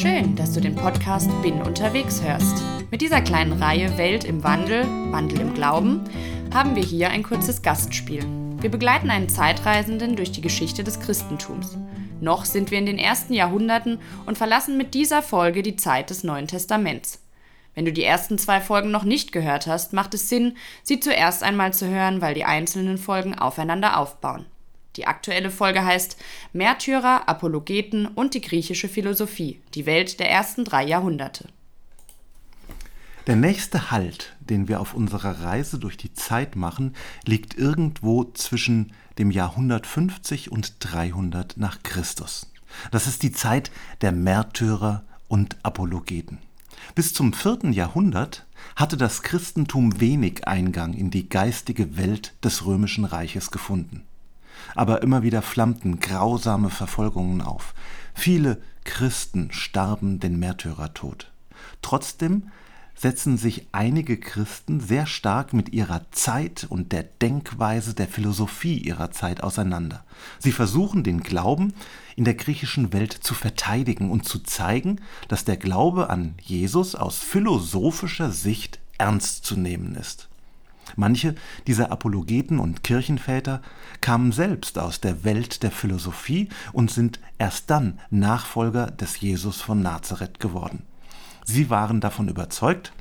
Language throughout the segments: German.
Schön, dass du den Podcast Bin unterwegs hörst. Mit dieser kleinen Reihe Welt im Wandel, Wandel im Glauben haben wir hier ein kurzes Gastspiel. Wir begleiten einen Zeitreisenden durch die Geschichte des Christentums. Noch sind wir in den ersten Jahrhunderten und verlassen mit dieser Folge die Zeit des Neuen Testaments. Wenn du die ersten zwei Folgen noch nicht gehört hast, macht es Sinn, sie zuerst einmal zu hören, weil die einzelnen Folgen aufeinander aufbauen. Die aktuelle Folge heißt Märtyrer, Apologeten und die griechische Philosophie, die Welt der ersten drei Jahrhunderte. Der nächste Halt, den wir auf unserer Reise durch die Zeit machen, liegt irgendwo zwischen dem Jahr 150 und 300 nach Christus. Das ist die Zeit der Märtyrer und Apologeten. Bis zum vierten Jahrhundert hatte das Christentum wenig Eingang in die geistige Welt des römischen Reiches gefunden. Aber immer wieder flammten grausame Verfolgungen auf. Viele Christen starben den Märtyrertod. Trotzdem setzen sich einige Christen sehr stark mit ihrer Zeit und der Denkweise der Philosophie ihrer Zeit auseinander. Sie versuchen den Glauben in der griechischen Welt zu verteidigen und zu zeigen, dass der Glaube an Jesus aus philosophischer Sicht ernst zu nehmen ist. Manche dieser Apologeten und Kirchenväter kamen selbst aus der Welt der Philosophie und sind erst dann Nachfolger des Jesus von Nazareth geworden. Sie waren davon überzeugt,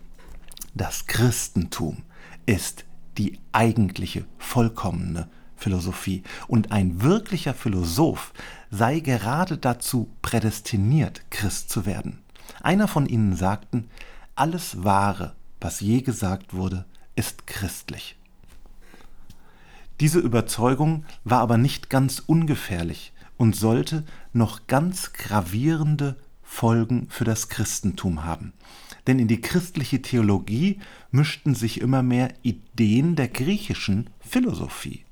das Christentum ist die eigentliche, vollkommene Philosophie. Und ein wirklicher Philosoph sei gerade dazu prädestiniert, Christ zu werden. Einer von ihnen sagten, alles Wahre, was je gesagt wurde, ist christlich. Diese Überzeugung war aber nicht ganz ungefährlich und sollte noch ganz gravierende Folgen für das Christentum haben. Denn in die christliche Theologie mischten sich immer mehr Ideen der griechischen Philosophie.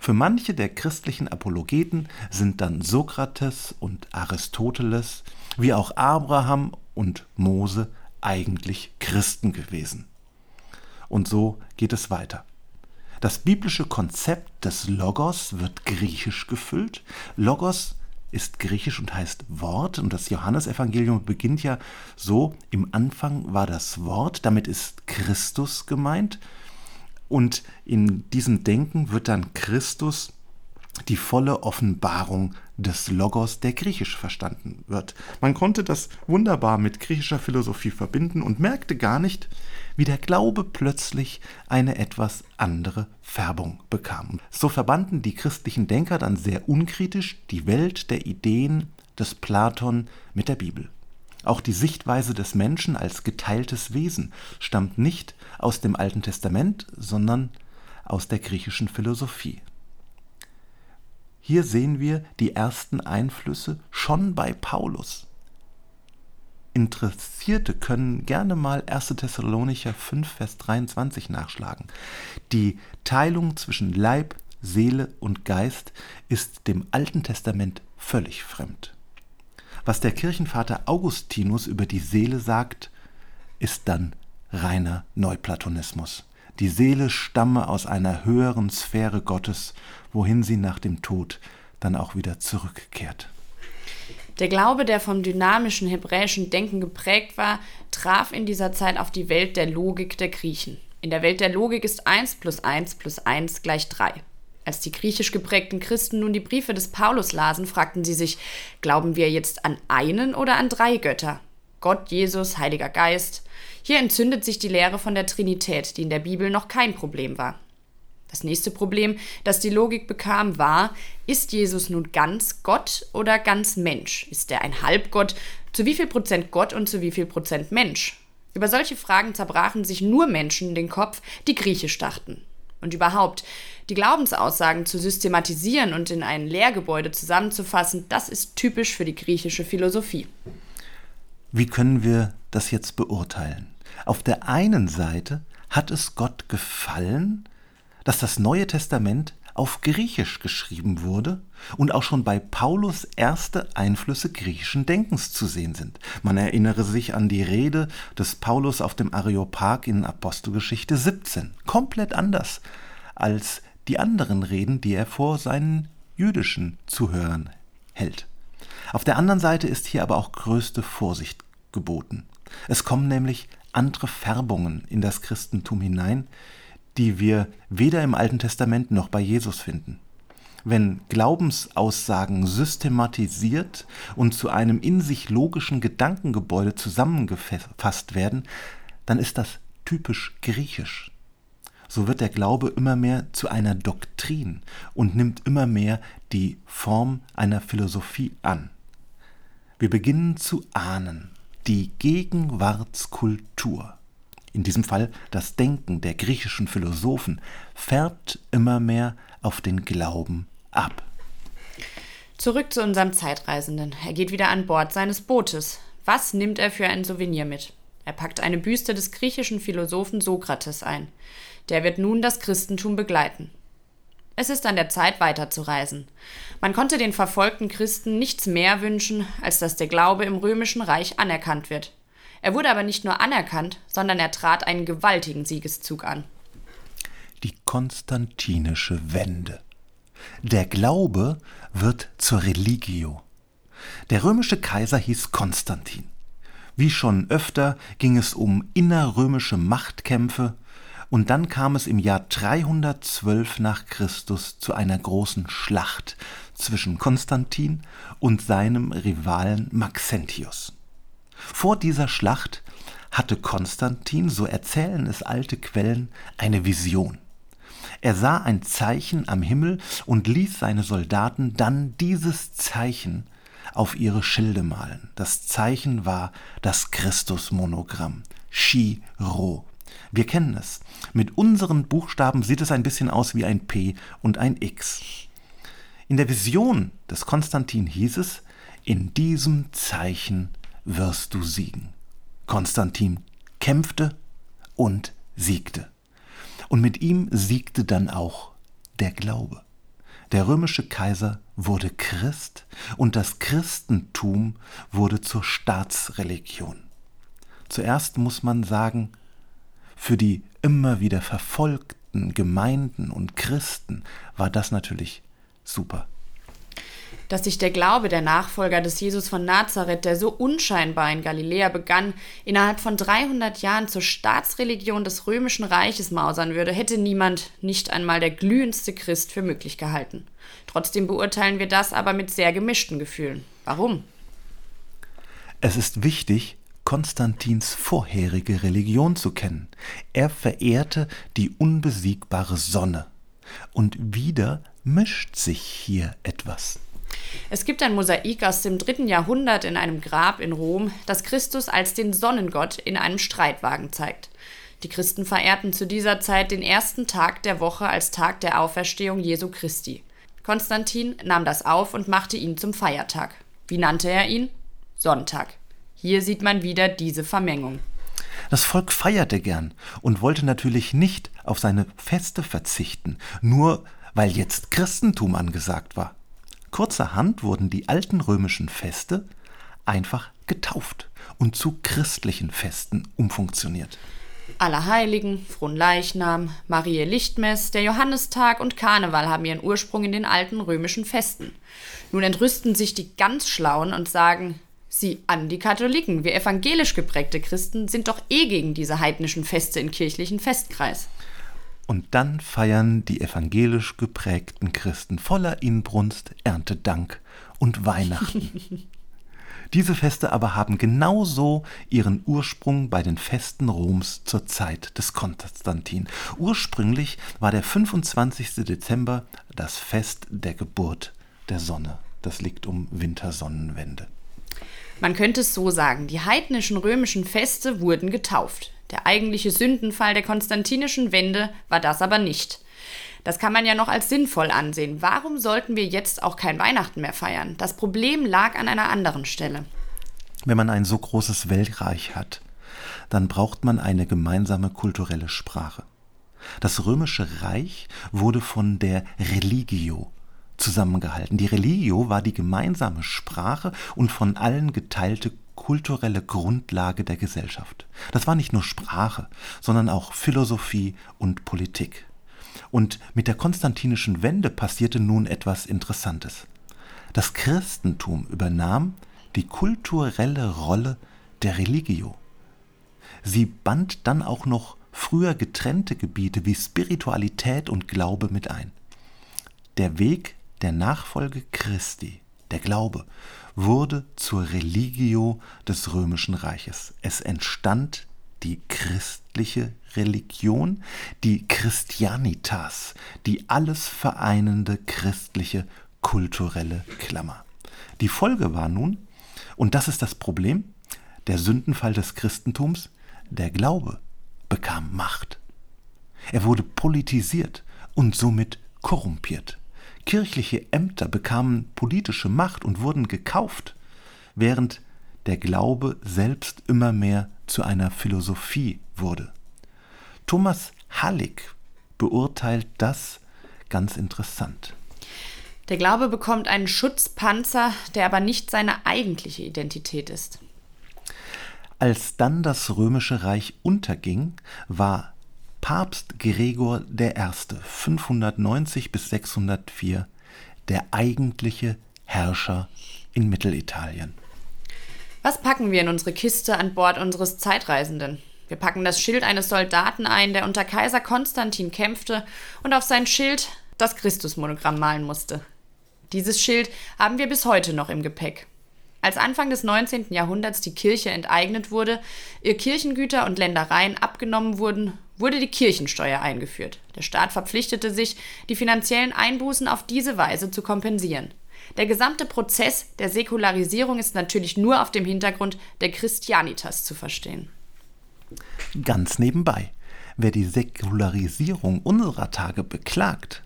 Für manche der christlichen Apologeten sind dann Sokrates und Aristoteles, wie auch Abraham und Mose eigentlich Christen gewesen. Und so geht es weiter. Das biblische Konzept des Logos wird griechisch gefüllt. Logos ist griechisch und heißt Wort und das Johannesevangelium beginnt ja so, im Anfang war das Wort, damit ist Christus gemeint und in diesem Denken wird dann Christus die volle Offenbarung des Logos, der griechisch verstanden wird. Man konnte das wunderbar mit griechischer Philosophie verbinden und merkte gar nicht, wie der Glaube plötzlich eine etwas andere Färbung bekam. So verbanden die christlichen Denker dann sehr unkritisch die Welt der Ideen des Platon mit der Bibel. Auch die Sichtweise des Menschen als geteiltes Wesen stammt nicht aus dem Alten Testament, sondern aus der griechischen Philosophie. Hier sehen wir die ersten Einflüsse schon bei Paulus. Interessierte können gerne mal 1. Thessalonicher 5, Vers 23 nachschlagen. Die Teilung zwischen Leib, Seele und Geist ist dem Alten Testament völlig fremd. Was der Kirchenvater Augustinus über die Seele sagt, ist dann reiner Neuplatonismus. Die Seele stamme aus einer höheren Sphäre Gottes, wohin sie nach dem Tod dann auch wieder zurückkehrt. Der Glaube, der vom dynamischen hebräischen Denken geprägt war, traf in dieser Zeit auf die Welt der Logik der Griechen. In der Welt der Logik ist 1 plus 1 plus 1 gleich 3. Als die griechisch geprägten Christen nun die Briefe des Paulus lasen, fragten sie sich, glauben wir jetzt an einen oder an drei Götter? Gott, Jesus, Heiliger Geist. Hier entzündet sich die Lehre von der Trinität, die in der Bibel noch kein Problem war. Das nächste Problem, das die Logik bekam, war, ist Jesus nun ganz Gott oder ganz Mensch? Ist er ein Halbgott? Zu wie viel Prozent Gott und zu wie viel Prozent Mensch? Über solche Fragen zerbrachen sich nur Menschen den Kopf, die griechisch dachten. Und überhaupt, die Glaubensaussagen zu systematisieren und in ein Lehrgebäude zusammenzufassen, das ist typisch für die griechische Philosophie. Wie können wir das jetzt beurteilen? Auf der einen Seite hat es Gott gefallen, dass das Neue Testament auf Griechisch geschrieben wurde und auch schon bei Paulus erste Einflüsse griechischen Denkens zu sehen sind. Man erinnere sich an die Rede des Paulus auf dem Areopag in Apostelgeschichte 17. Komplett anders als die anderen Reden, die er vor seinen jüdischen Zuhörern hält. Auf der anderen Seite ist hier aber auch größte Vorsicht geboten. Es kommen nämlich andere Färbungen in das Christentum hinein, die wir weder im Alten Testament noch bei Jesus finden. Wenn Glaubensaussagen systematisiert und zu einem in sich logischen Gedankengebäude zusammengefasst werden, dann ist das typisch griechisch. So wird der Glaube immer mehr zu einer Doktrin und nimmt immer mehr die Form einer Philosophie an. Wir beginnen zu ahnen, die Gegenwartskultur, in diesem Fall das Denken der griechischen Philosophen, färbt immer mehr auf den Glauben ab. Zurück zu unserem Zeitreisenden. Er geht wieder an Bord seines Bootes. Was nimmt er für ein Souvenir mit? Er packt eine Büste des griechischen Philosophen Sokrates ein. Der wird nun das Christentum begleiten. Es ist an der Zeit, weiterzureisen. Man konnte den verfolgten Christen nichts mehr wünschen, als dass der Glaube im römischen Reich anerkannt wird. Er wurde aber nicht nur anerkannt, sondern er trat einen gewaltigen Siegeszug an. Die konstantinische Wende. Der Glaube wird zur Religio. Der römische Kaiser hieß Konstantin. Wie schon öfter ging es um innerrömische Machtkämpfe, und dann kam es im Jahr 312 nach Christus zu einer großen Schlacht zwischen Konstantin und seinem Rivalen Maxentius. Vor dieser Schlacht hatte Konstantin, so erzählen es alte Quellen, eine Vision. Er sah ein Zeichen am Himmel und ließ seine Soldaten dann dieses Zeichen auf ihre Schilde malen. Das Zeichen war das Christusmonogramm, Chi-Rho. Wir kennen es. Mit unseren Buchstaben sieht es ein bisschen aus wie ein P und ein X. In der Vision des Konstantin hieß es, in diesem Zeichen wirst du siegen. Konstantin kämpfte und siegte. Und mit ihm siegte dann auch der Glaube. Der römische Kaiser wurde Christ und das Christentum wurde zur Staatsreligion. Zuerst muss man sagen, für die immer wieder verfolgten Gemeinden und Christen war das natürlich super dass sich der Glaube der Nachfolger des Jesus von Nazareth, der so unscheinbar in Galiläa begann, innerhalb von 300 Jahren zur Staatsreligion des römischen Reiches mausern würde, hätte niemand, nicht einmal der glühendste Christ, für möglich gehalten. Trotzdem beurteilen wir das aber mit sehr gemischten Gefühlen. Warum? Es ist wichtig, Konstantins vorherige Religion zu kennen. Er verehrte die unbesiegbare Sonne. Und wieder mischt sich hier etwas. Es gibt ein Mosaik aus dem dritten Jahrhundert in einem Grab in Rom, das Christus als den Sonnengott in einem Streitwagen zeigt. Die Christen verehrten zu dieser Zeit den ersten Tag der Woche als Tag der Auferstehung Jesu Christi. Konstantin nahm das auf und machte ihn zum Feiertag. Wie nannte er ihn? Sonntag. Hier sieht man wieder diese Vermengung. Das Volk feierte gern und wollte natürlich nicht auf seine Feste verzichten, nur weil jetzt Christentum angesagt war. Kurzerhand wurden die alten römischen Feste einfach getauft und zu christlichen Festen umfunktioniert. Allerheiligen, Fronleichnam, Marie Lichtmess, der Johannistag und Karneval haben ihren Ursprung in den alten römischen Festen. Nun entrüsten sich die ganz Schlauen und sagen, sieh an die Katholiken, wir evangelisch geprägte Christen sind doch eh gegen diese heidnischen Feste in kirchlichen Festkreis. Und dann feiern die evangelisch geprägten Christen voller Inbrunst Erntedank und Weihnachten. Diese Feste aber haben genauso ihren Ursprung bei den Festen Roms zur Zeit des Konstantin. Ursprünglich war der 25. Dezember das Fest der Geburt der Sonne. Das liegt um Wintersonnenwende. Man könnte es so sagen, die heidnischen römischen Feste wurden getauft. Der eigentliche Sündenfall der konstantinischen Wende war das aber nicht. Das kann man ja noch als sinnvoll ansehen. Warum sollten wir jetzt auch kein Weihnachten mehr feiern? Das Problem lag an einer anderen Stelle. Wenn man ein so großes Weltreich hat, dann braucht man eine gemeinsame kulturelle Sprache. Das römische Reich wurde von der Religio zusammengehalten. Die Religio war die gemeinsame Sprache und von allen geteilte kulturelle Grundlage der Gesellschaft. Das war nicht nur Sprache, sondern auch Philosophie und Politik. Und mit der konstantinischen Wende passierte nun etwas Interessantes. Das Christentum übernahm die kulturelle Rolle der Religio. Sie band dann auch noch früher getrennte Gebiete wie Spiritualität und Glaube mit ein. Der Weg der Nachfolge Christi, der Glaube, wurde zur Religio des römischen Reiches. Es entstand die christliche Religion, die Christianitas, die alles vereinende christliche kulturelle Klammer. Die Folge war nun, und das ist das Problem, der Sündenfall des Christentums, der Glaube bekam Macht. Er wurde politisiert und somit korrumpiert. Kirchliche Ämter bekamen politische Macht und wurden gekauft, während der Glaube selbst immer mehr zu einer Philosophie wurde. Thomas Hallig beurteilt das ganz interessant. Der Glaube bekommt einen Schutzpanzer, der aber nicht seine eigentliche Identität ist. Als dann das römische Reich unterging, war Papst Gregor I. 590 bis 604 der eigentliche Herrscher in Mittelitalien. Was packen wir in unsere Kiste an Bord unseres Zeitreisenden? Wir packen das Schild eines Soldaten ein, der unter Kaiser Konstantin kämpfte und auf sein Schild das Christusmonogramm malen musste. Dieses Schild haben wir bis heute noch im Gepäck. Als Anfang des 19. Jahrhunderts die Kirche enteignet wurde, ihr Kirchengüter und Ländereien abgenommen wurden, wurde die Kirchensteuer eingeführt. Der Staat verpflichtete sich, die finanziellen Einbußen auf diese Weise zu kompensieren. Der gesamte Prozess der Säkularisierung ist natürlich nur auf dem Hintergrund der Christianitas zu verstehen. Ganz nebenbei, wer die Säkularisierung unserer Tage beklagt,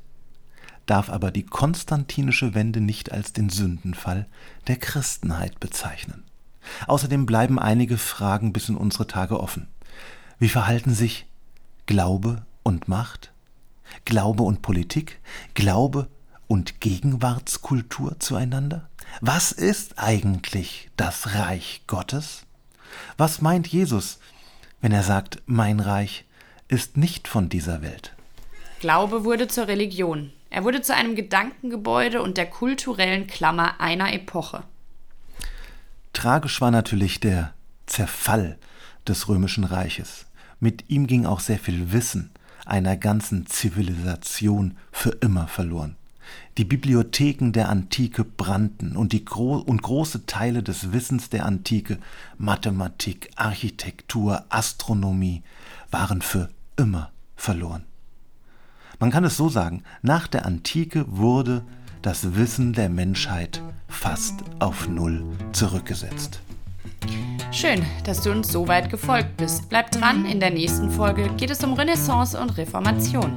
darf aber die konstantinische Wende nicht als den Sündenfall der Christenheit bezeichnen. Außerdem bleiben einige Fragen bis in unsere Tage offen. Wie verhalten sich Glaube und Macht? Glaube und Politik? Glaube und Gegenwartskultur zueinander? Was ist eigentlich das Reich Gottes? Was meint Jesus, wenn er sagt, mein Reich ist nicht von dieser Welt? Glaube wurde zur Religion. Er wurde zu einem Gedankengebäude und der kulturellen Klammer einer Epoche. Tragisch war natürlich der Zerfall des römischen Reiches. Mit ihm ging auch sehr viel Wissen einer ganzen Zivilisation für immer verloren. Die Bibliotheken der Antike brannten und, die Gro und große Teile des Wissens der Antike, Mathematik, Architektur, Astronomie, waren für immer verloren. Man kann es so sagen, nach der Antike wurde das Wissen der Menschheit fast auf Null zurückgesetzt. Schön, dass du uns so weit gefolgt bist. Bleib dran, in der nächsten Folge geht es um Renaissance und Reformation.